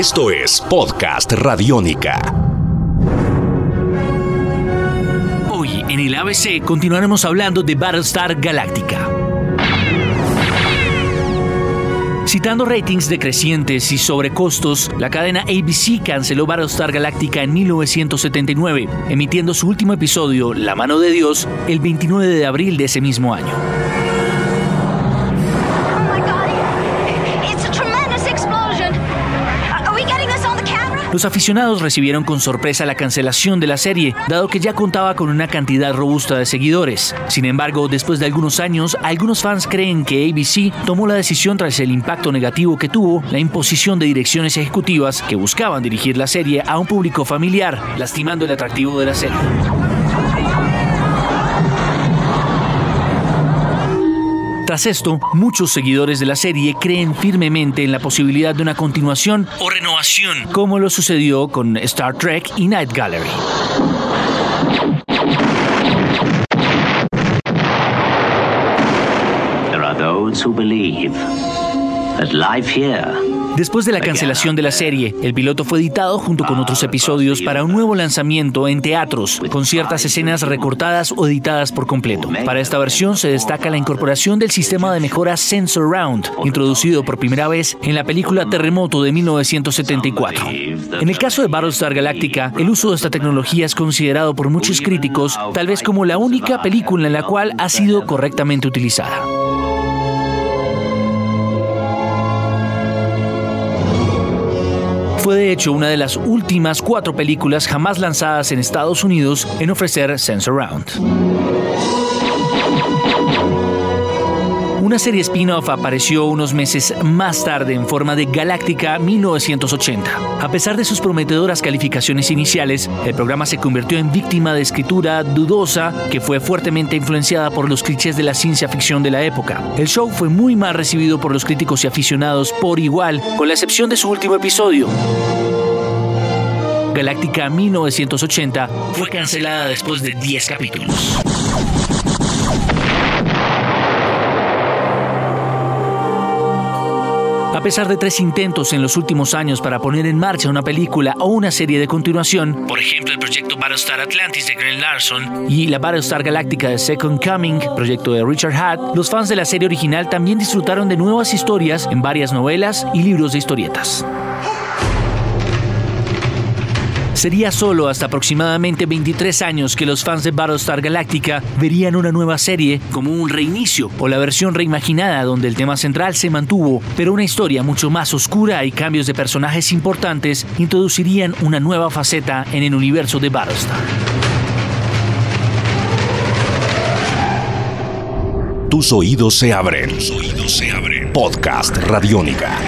Esto es Podcast Radiónica. Hoy en el ABC continuaremos hablando de Battlestar Galactica. Citando ratings decrecientes y sobrecostos, la cadena ABC canceló Battlestar Galactica en 1979, emitiendo su último episodio, La mano de Dios, el 29 de abril de ese mismo año. Los aficionados recibieron con sorpresa la cancelación de la serie, dado que ya contaba con una cantidad robusta de seguidores. Sin embargo, después de algunos años, algunos fans creen que ABC tomó la decisión tras el impacto negativo que tuvo la imposición de direcciones ejecutivas que buscaban dirigir la serie a un público familiar, lastimando el atractivo de la serie. Tras esto, muchos seguidores de la serie creen firmemente en la posibilidad de una continuación o renovación, como lo sucedió con Star Trek y Night Gallery. Después de la cancelación de la serie, el piloto fue editado junto con otros episodios para un nuevo lanzamiento en teatros, con ciertas escenas recortadas o editadas por completo. Para esta versión se destaca la incorporación del sistema de mejora Sensor Round, introducido por primera vez en la película Terremoto de 1974. En el caso de Battlestar Galactica, el uso de esta tecnología es considerado por muchos críticos tal vez como la única película en la cual ha sido correctamente utilizada. Fue de hecho una de las últimas cuatro películas jamás lanzadas en Estados Unidos en ofrecer Sense Around. Una serie spin-off apareció unos meses más tarde en forma de Galáctica 1980. A pesar de sus prometedoras calificaciones iniciales, el programa se convirtió en víctima de escritura dudosa que fue fuertemente influenciada por los clichés de la ciencia ficción de la época. El show fue muy mal recibido por los críticos y aficionados por igual, con la excepción de su último episodio. Galáctica 1980 fue cancelada después de 10 capítulos. A pesar de tres intentos en los últimos años para poner en marcha una película o una serie de continuación, por ejemplo el proyecto Battlestar Atlantis de Grant Larson y la Battlestar Galactica de Second Coming, proyecto de Richard Hatt, los fans de la serie original también disfrutaron de nuevas historias en varias novelas y libros de historietas. Sería solo hasta aproximadamente 23 años que los fans de Battlestar Galactica verían una nueva serie como un reinicio o la versión reimaginada donde el tema central se mantuvo, pero una historia mucho más oscura y cambios de personajes importantes introducirían una nueva faceta en el universo de Battlestar. Tus oídos se abren. Tus oídos se abren. Podcast Radiónica.